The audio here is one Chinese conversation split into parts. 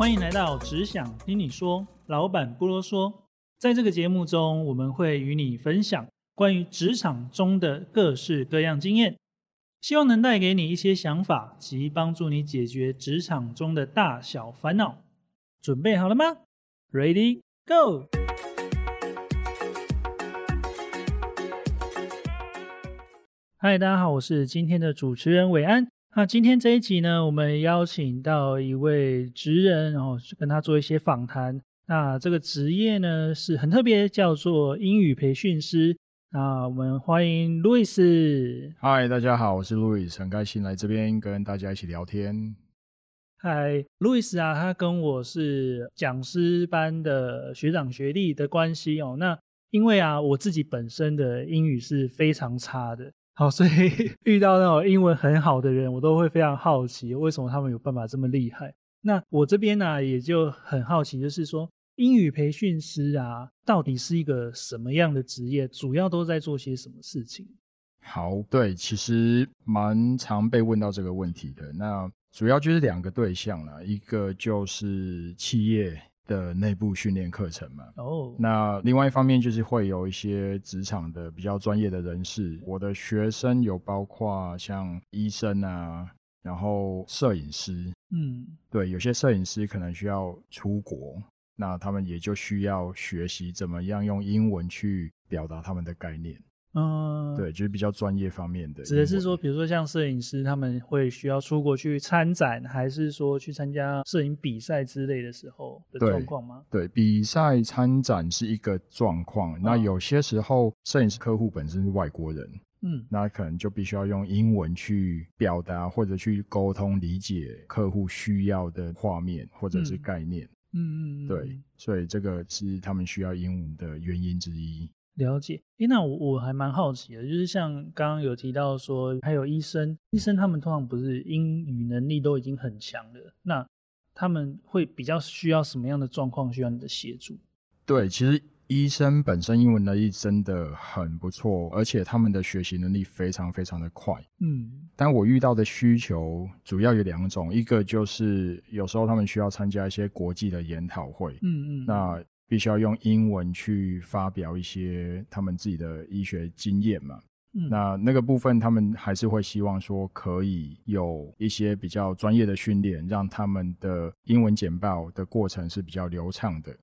欢迎来到只想听你说，老板不啰嗦。在这个节目中，我们会与你分享关于职场中的各式各样经验，希望能带给你一些想法及帮助你解决职场中的大小烦恼。准备好了吗？Ready Go！嗨，大家好，我是今天的主持人伟安。那今天这一集呢，我们邀请到一位职人，然后跟他做一些访谈。那这个职业呢是很特别，叫做英语培训师。那我们欢迎路易斯。嗨，大家好，我是路易斯，很开心来这边跟大家一起聊天。嗨，路易斯啊，他跟我是讲师班的学长学弟的关系哦。那因为啊，我自己本身的英语是非常差的。好，所以 遇到那种英文很好的人，我都会非常好奇，为什么他们有办法这么厉害？那我这边呢，也就很好奇，就是说英语培训师啊，到底是一个什么样的职业？主要都在做些什么事情？好，对，其实蛮常被问到这个问题的。那主要就是两个对象啦，一个就是企业。的内部训练课程嘛，哦，那另外一方面就是会有一些职场的比较专业的人士，我的学生有包括像医生啊，然后摄影师，嗯，对，有些摄影师可能需要出国，那他们也就需要学习怎么样用英文去表达他们的概念。嗯，对，就是比较专业方面的。指的是说，比如说像摄影师，他们会需要出国去参展，还是说去参加摄影比赛之类的时候的状况吗？对，比赛参展是一个状况。那有些时候，摄影师客户本身是外国人，嗯，那可能就必须要用英文去表达或者去沟通理解客户需要的画面或者是概念。嗯嗯，对，所以这个是他们需要英文的原因之一。了解，诶，那我我还蛮好奇的，就是像刚刚有提到说，还有医生，医生他们通常不是英语能力都已经很强了，那他们会比较需要什么样的状况需要你的协助？对，其实医生本身英文能力真的很不错，而且他们的学习能力非常非常的快。嗯，但我遇到的需求主要有两种，一个就是有时候他们需要参加一些国际的研讨会。嗯嗯，那。必须要用英文去发表一些他们自己的医学经验嘛？嗯，那那个部分他们还是会希望说可以有一些比较专业的训练，让他们的英文简报的过程是比较流畅的。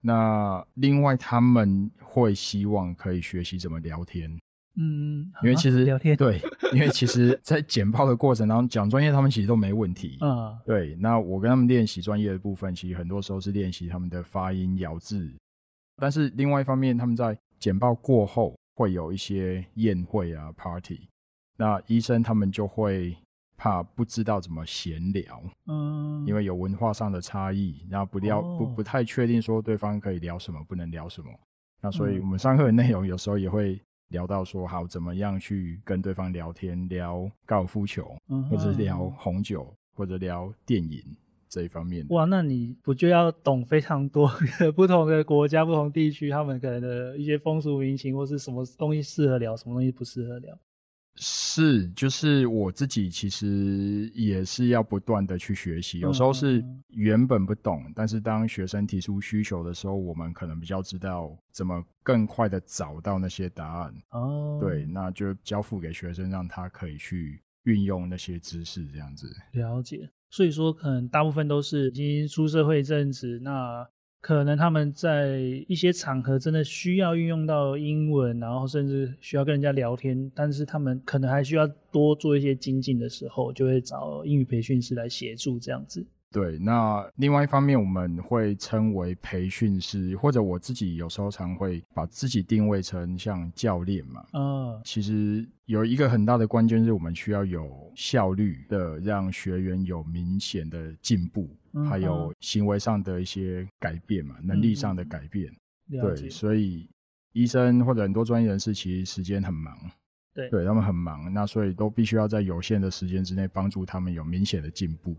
那另外他们会希望可以学习怎么聊天。嗯，因为其实聊天对，因为其实，在简报的过程当中讲专业，他们其实都没问题。嗯，对。那我跟他们练习专业的部分，其实很多时候是练习他们的发音、咬字。但是另外一方面，他们在简报过后会有一些宴会啊、party，那医生他们就会怕不知道怎么闲聊。嗯，因为有文化上的差异，然后不聊不不太确定说对方可以聊什么，不能聊什么。那所以我们上课的内容有时候也会。聊到说好怎么样去跟对方聊天，聊高尔夫球，或者是聊红酒，或者聊电影这一方面。哇，那你不就要懂非常多 不同的国家、不同地区他们可能的一些风俗民情，或是什么东西适合聊，什么东西不适合聊？是，就是我自己其实也是要不断的去学习，有时候是原本不懂，但是当学生提出需求的时候，我们可能比较知道怎么更快的找到那些答案。哦，对，那就交付给学生，让他可以去运用那些知识，这样子。了解，所以说可能大部分都是已经出社会一阵子，那。可能他们在一些场合真的需要运用到英文，然后甚至需要跟人家聊天，但是他们可能还需要多做一些精进的时候，就会找英语培训师来协助这样子。对，那另外一方面，我们会称为培训师，或者我自己有时候常会把自己定位成像教练嘛。嗯，其实有一个很大的关键是我们需要有效率的，让学员有明显的进步，还有行为上的一些改变嘛，能力上的改变。对，所以医生或者很多专业人士其实时间很忙，对，对他们很忙，那所以都必须要在有限的时间之内帮助他们有明显的进步。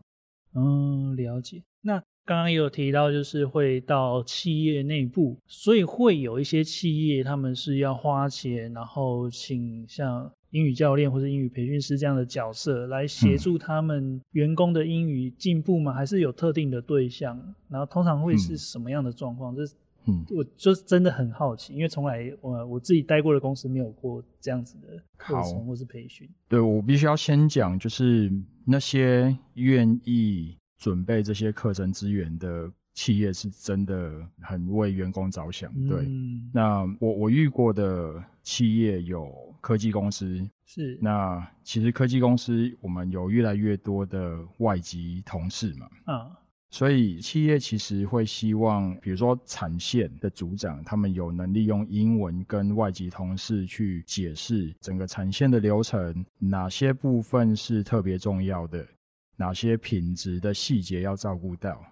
嗯，了解。那刚刚也有提到，就是会到企业内部，所以会有一些企业他们是要花钱，然后请像英语教练或者英语培训师这样的角色来协助他们员工的英语进步吗？还是有特定的对象？然后通常会是什么样的状况？这嗯，我就真的很好奇，因为从来我我自己待过的公司没有过这样子的课程或是培训。对我必须要先讲，就是那些愿意准备这些课程资源的。企业是真的很为员工着想，对。那我我遇过的企业有科技公司，是。那其实科技公司我们有越来越多的外籍同事嘛，啊，所以企业其实会希望，比如说产线的组长，他们有能力用英文跟外籍同事去解释整个产线的流程，哪些部分是特别重要的，哪些品质的细节要照顾到。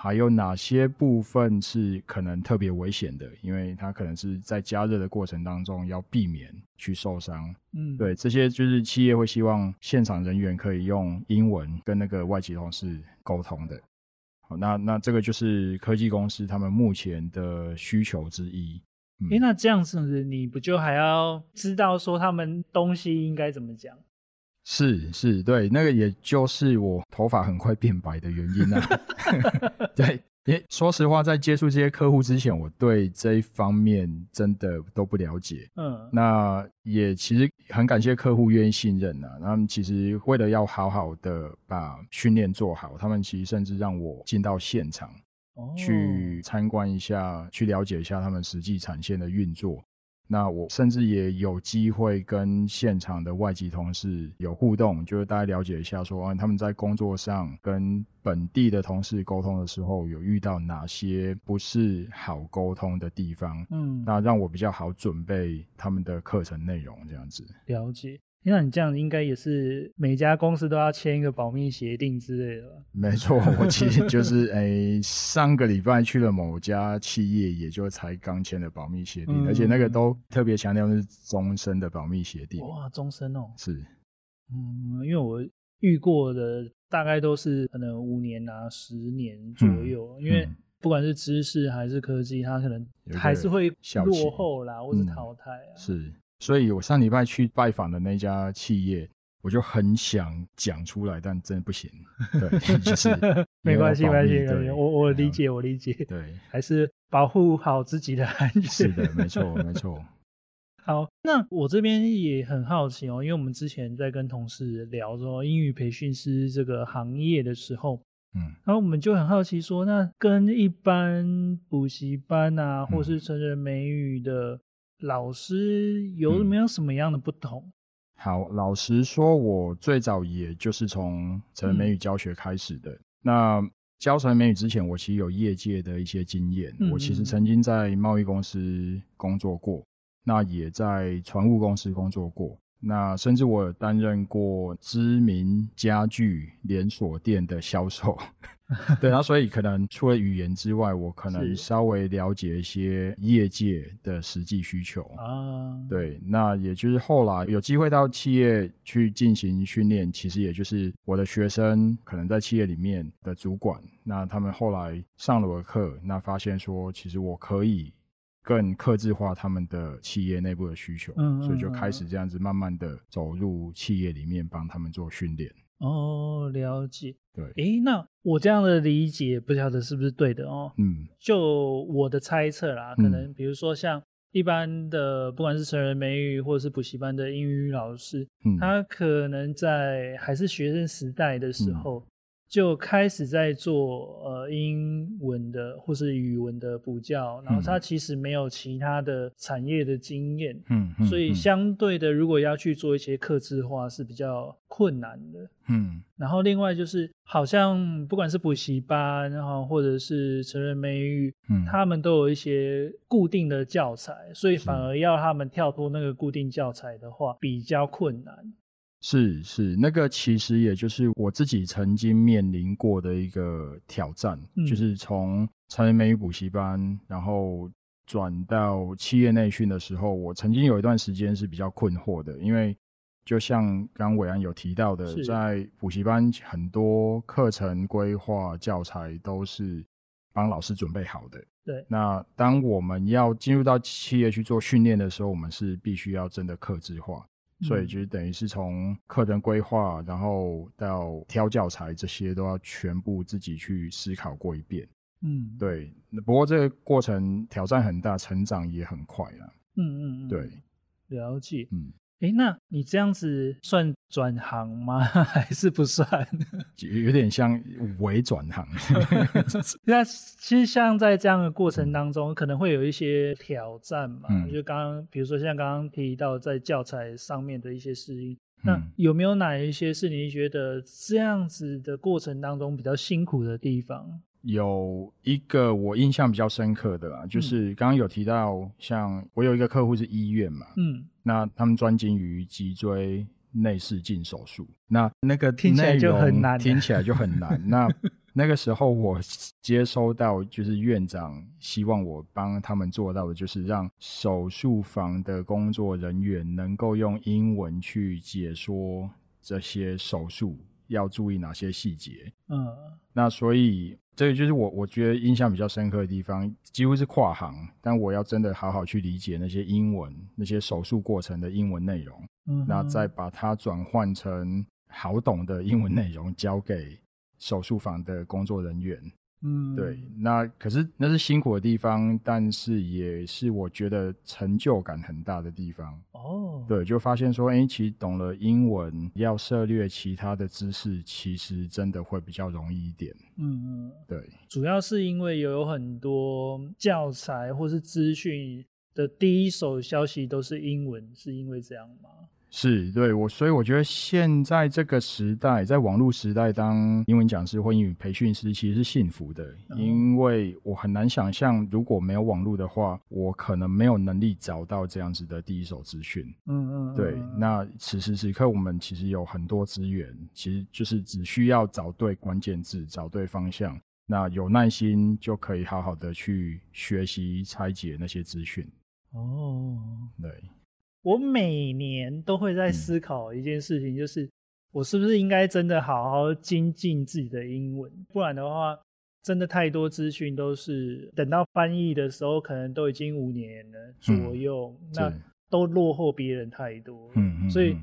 还有哪些部分是可能特别危险的？因为它可能是在加热的过程当中要避免去受伤。嗯，对，这些就是企业会希望现场人员可以用英文跟那个外籍同事沟通的。好，那那这个就是科技公司他们目前的需求之一。哎，那这样子你不就还要知道说他们东西应该怎么讲？是是，对，那个也就是我头发很快变白的原因啊。对，因为说实话，在接触这些客户之前，我对这一方面真的都不了解。嗯，那也其实很感谢客户愿意信任啊。他们其实为了要好好的把训练做好，他们其实甚至让我进到现场去参观一下，去了解一下他们实际产线的运作。那我甚至也有机会跟现场的外籍同事有互动，就是大家了解一下，说他们在工作上跟本地的同事沟通的时候，有遇到哪些不是好沟通的地方，嗯，那让我比较好准备他们的课程内容，这样子。了解。那你这样应该也是每家公司都要签一个保密协定之类的吧？没错，我其实就是 诶，上个礼拜去了某家企业，也就才刚签的保密协定，而且那个都特别强调是终身的保密协定。哇，终身哦！是，嗯，因为我遇过的大概都是可能五年啊、十年左右，因为不管是知识还是科技，它可能还是会落后啦，或是淘汰啊。是。所以我上礼拜去拜访的那家企业，我就很想讲出来，但真的不行。对，就是 没关系，没关系，我我理解，我理解。对，还是保护好自己的安全。是的，没错，没 错。好，那我这边也很好奇哦，因为我们之前在跟同事聊说英语培训师这个行业的时候，嗯，然后我们就很好奇说，那跟一般补习班啊，或是成人美语的。老师有没有什么样的不同？好，老实说，我最早也就是从成人美语教学开始的。那教成人美语之前，我其实有业界的一些经验。我其实曾经在贸易公司工作过，那也在船务公司工作过。那甚至我担任过知名家具连锁店的销售，对啊，所以可能除了语言之外，我可能稍微了解一些业界的实际需求啊。对，那也就是后来有机会到企业去进行训练，其实也就是我的学生可能在企业里面的主管，那他们后来上了我的课，那发现说其实我可以。更克制化他们的企业内部的需求，所以就开始这样子慢慢的走入企业里面，帮他们做训练。哦，了解。对，诶，那我这样的理解不晓得是不是对的哦。嗯，就我的猜测啦，可能比如说像一般的，不管是成人美语或者是补习班的英语老师，他可能在还是学生时代的时候。就开始在做呃英文的或是语文的补教，然后他其实没有其他的产业的经验，嗯，所以相对的，如果要去做一些刻字化是比较困难的，嗯。然后另外就是好像不管是补习班然后或者是成人美语，嗯，他们都有一些固定的教材，所以反而要他们跳脱那个固定教材的话比较困难。是是，那个其实也就是我自己曾经面临过的一个挑战，就是从成人美语补习班，然后转到企业内训的时候，我曾经有一段时间是比较困惑的，因为就像刚刚伟安有提到的，在补习班很多课程规划教材都是帮老师准备好的，对。那当我们要进入到企业去做训练的时候，我们是必须要真的克制化。所以就是等于是从课程规划，然后到挑教材这些都要全部自己去思考过一遍。嗯，对。不过这个过程挑战很大，成长也很快啊。嗯嗯嗯，对，了解。嗯。哎，那你这样子算转行吗？还是不算？有点像伪转行。那其实像在这样的过程当中，可能会有一些挑战嘛。就刚刚，比如说像刚刚提到在教材上面的一些适应，那有没有哪一些是你觉得这样子的过程当中比较辛苦的地方？有一个我印象比较深刻的啦，就是刚刚有提到，像我有一个客户是医院嘛，嗯，那他们专精于脊椎内视镜手术，那那个听起来就很难，听起来就很难。那那个时候我接收到，就是院长希望我帮他们做到的，就是让手术房的工作人员能够用英文去解说这些手术要注意哪些细节。嗯，那所以。这个就是我我觉得印象比较深刻的地方，几乎是跨行，但我要真的好好去理解那些英文、那些手术过程的英文内容，嗯，那再把它转换成好懂的英文内容，交给手术房的工作人员。嗯，对，那可是那是辛苦的地方，但是也是我觉得成就感很大的地方。哦，对，就发现说，哎，其实懂了英文，要涉略其他的知识，其实真的会比较容易一点。嗯嗯，对，主要是因为有很多教材或是资讯的第一手消息都是英文，是因为这样吗？是对我，所以我觉得现在这个时代，在网络时代当英文讲师或英语培训师，其实是幸福的，因为我很难想象，如果没有网络的话，我可能没有能力找到这样子的第一手资讯。嗯嗯，对。那此时此刻，我们其实有很多资源，其实就是只需要找对关键字，找对方向，那有耐心就可以好好的去学习拆解那些资讯。哦，对。我每年都会在思考一件事情，就是我是不是应该真的好好精进自己的英文，不然的话，真的太多资讯都是等到翻译的时候，可能都已经五年了左右，那都落后别人太多。嗯嗯。所以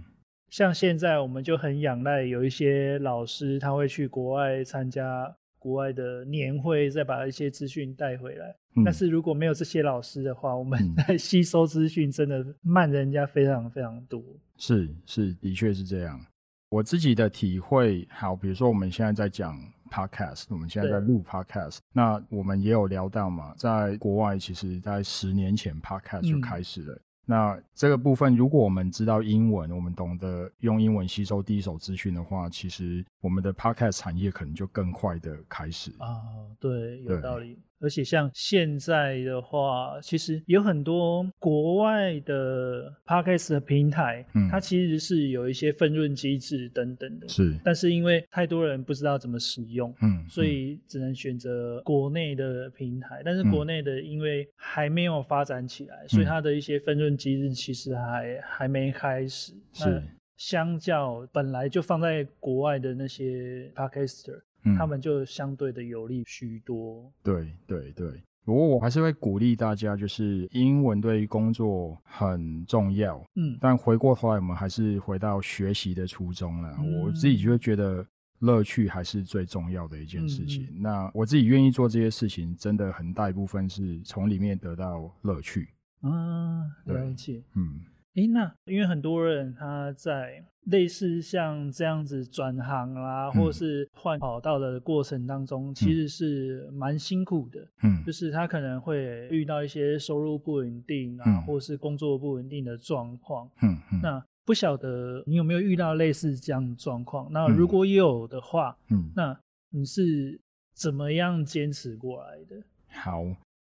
像现在我们就很仰赖有一些老师，他会去国外参加。国外的年会，再把一些资讯带回来。但是如果没有这些老师的话，我们在吸收资讯真的慢人家非常非常多。是是，的确是这样。我自己的体会，好，比如说我们现在在讲 podcast，我们现在在录 podcast，那我们也有聊到嘛，在国外其实在十年前 podcast 就开始了。那这个部分，如果我们知道英文，我们懂得用英文吸收第一手资讯的话，其实我们的 podcast 产业可能就更快的开始啊。对，有道理。而且像现在的话，其实有很多国外的 podcast 的平台，嗯，它其实是有一些分润机制等等的，是。但是因为太多人不知道怎么使用，嗯，所以只能选择国内的平台。但是国内的因为还没有发展起来，所以它的一些分润机制其实还还没开始。是。相较本来就放在国外的那些 podcaster。他们就相对的有利许多。对对对，不过我还是会鼓励大家，就是英文对于工作很重要。嗯，但回过头来，我们还是回到学习的初衷了。我自己就会觉得乐趣还是最重要的一件事情。那我自己愿意做这些事情，真的很大一部分是从里面得到乐趣。啊，了解。嗯。诶，那因为很多人他在类似像这样子转行啦，或是换跑道的过程当中，其实是蛮辛苦的。嗯，就是他可能会遇到一些收入不稳定啊，或是工作不稳定的状况。嗯嗯，那不晓得你有没有遇到类似这样的状况？那如果有的话，嗯，那你是怎么样坚持过来的？好。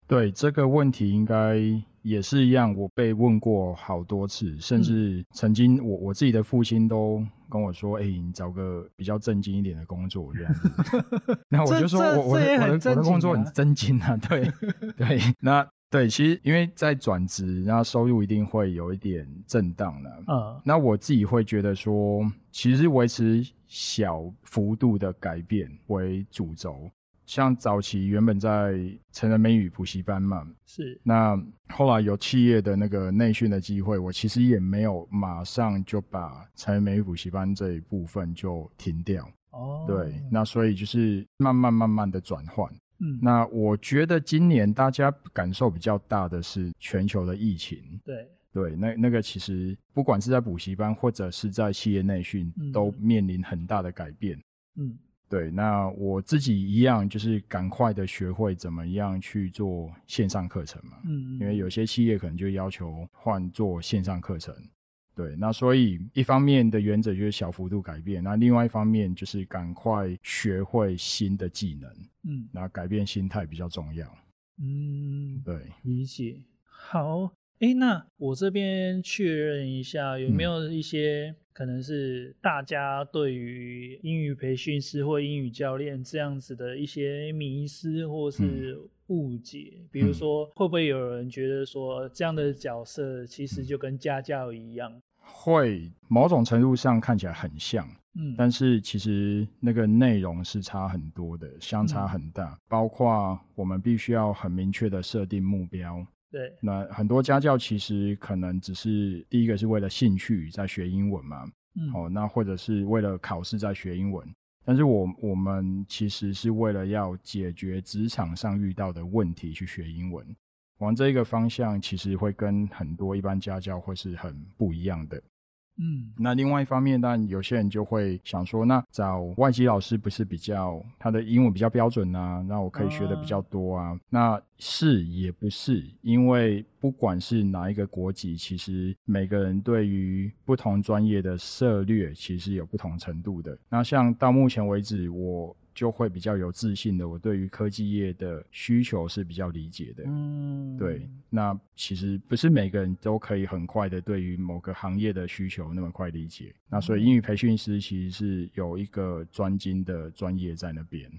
对这个问题，应该也是一样。我被问过好多次，甚至曾经我我自己的父亲都跟我说：“哎，你找个比较正经一点的工作这样子。”那我就说：“我我的我的我的工作很正经啊。”对 对，那对，其实因为在转职，然后收入一定会有一点震荡的。嗯，那我自己会觉得说，其实维持小幅度的改变为主轴。像早期原本在成人美语补习班嘛，是。那后来有企业的那个内训的机会，我其实也没有马上就把成人美语补习班这一部分就停掉。哦。对，那所以就是慢慢慢慢的转换。嗯。那我觉得今年大家感受比较大的是全球的疫情。对。对，那那个其实不管是在补习班或者是在企业内训，都面临很大的改变。嗯，对。那我自己一样，就是赶快的学会怎么样去做线上课程嘛。嗯，因为有些企业可能就要求换做线上课程。对，那所以一方面的原则就是小幅度改变，那另外一方面就是赶快学会新的技能。嗯，那改变心态比较重要。嗯，对，理解。好。哎，那我这边确认一下，有没有一些可能是大家对于英语培训师或英语教练这样子的一些迷失或是误解？比如说，会不会有人觉得说这样的角色其实就跟家教一样？会，某种程度上看起来很像，嗯，但是其实那个内容是差很多的，相差很大。包括我们必须要很明确的设定目标。对，那很多家教其实可能只是第一个是为了兴趣在学英文嘛，嗯，哦，那或者是为了考试在学英文，但是我我们其实是为了要解决职场上遇到的问题去学英文，往这一个方向其实会跟很多一般家教会是很不一样的。嗯，那另外一方面，当然有些人就会想说，那找外籍老师不是比较他的英文比较标准啊？那我可以学的比较多啊？那是也不是，因为不管是哪一个国籍，其实每个人对于不同专业的涉略，其实有不同程度的。那像到目前为止，我。就会比较有自信的。我对于科技业的需求是比较理解的。嗯，对。那其实不是每个人都可以很快的对于某个行业的需求那么快理解。那所以英语培训师其实是有一个专精的专业在那边。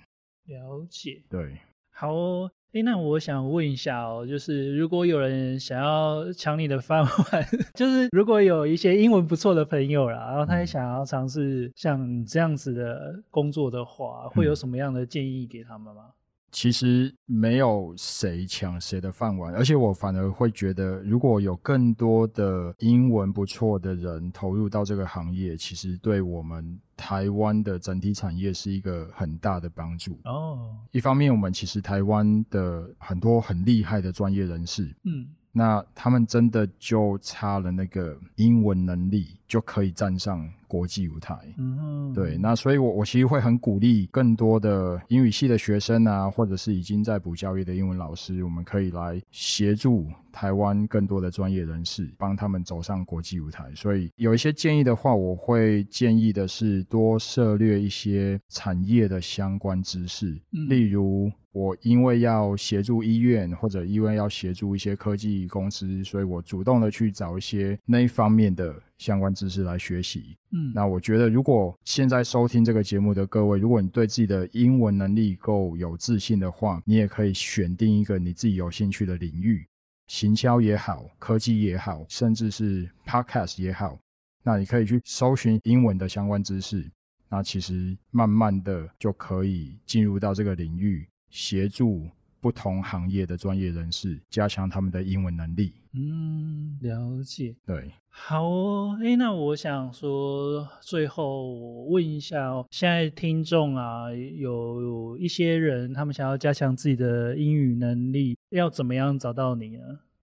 了解。对。好哦。哎，那我想问一下哦，就是如果有人想要抢你的饭碗，就是如果有一些英文不错的朋友啦，然后他也想要尝试像你这样子的工作的话，会有什么样的建议给他们吗？其实没有谁抢谁的饭碗，而且我反而会觉得，如果有更多的英文不错的人投入到这个行业，其实对我们台湾的整体产业是一个很大的帮助。哦，一方面，我们其实台湾的很多很厉害的专业人士，嗯。那他们真的就差了那个英文能力，就可以站上国际舞台。嗯，对。那所以，我我其实会很鼓励更多的英语系的学生啊，或者是已经在补教育的英文老师，我们可以来协助台湾更多的专业人士，帮他们走上国际舞台。所以，有一些建议的话，我会建议的是多涉略一些产业的相关知识，例如。我因为要协助医院，或者因为要协助一些科技公司，所以我主动的去找一些那一方面的相关知识来学习。嗯，那我觉得，如果现在收听这个节目的各位，如果你对自己的英文能力够有自信的话，你也可以选定一个你自己有兴趣的领域，行销也好，科技也好，甚至是 podcast 也好，那你可以去搜寻英文的相关知识，那其实慢慢的就可以进入到这个领域。协助不同行业的专业人士加强他们的英文能力。嗯，了解。对，好哦。哎，那我想说，最后问一下哦，现在听众啊，有一些人他们想要加强自己的英语能力，要怎么样找到你呢？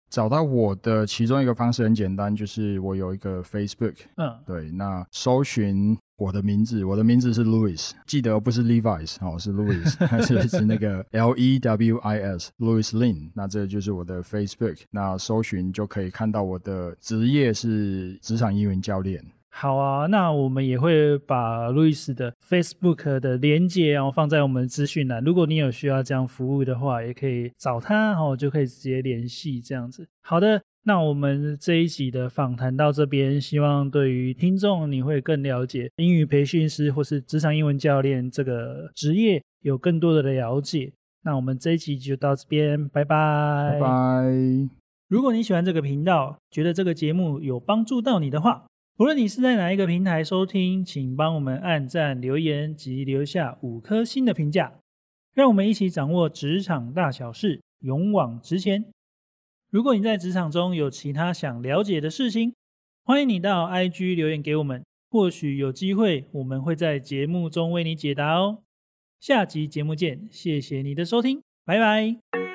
找到我的其中一个方式很简单，就是我有一个 Facebook。嗯，对，那搜寻。我的名字，我的名字是 Louis，记得不是 Levi's 哦，是 Louis，是是那个 L E W I S，Louis Lin。那这就是我的 Facebook，那搜寻就可以看到我的职业是职场英文教练。好啊，那我们也会把 Louis 的 Facebook 的连接然后放在我们资讯栏。如果你有需要这样服务的话，也可以找他，然后就可以直接联系这样子。好的。那我们这一集的访谈到这边，希望对于听众你会更了解英语培训师或是职场英文教练这个职业有更多的了解。那我们这一集就到这边，拜拜。拜拜。如果你喜欢这个频道，觉得这个节目有帮助到你的话，无论你是在哪一个平台收听，请帮我们按赞、留言及留下五颗星的评价。让我们一起掌握职场大小事，勇往直前。如果你在职场中有其他想了解的事情，欢迎你到 IG 留言给我们，或许有机会我们会在节目中为你解答哦。下集节目见，谢谢你的收听，拜拜。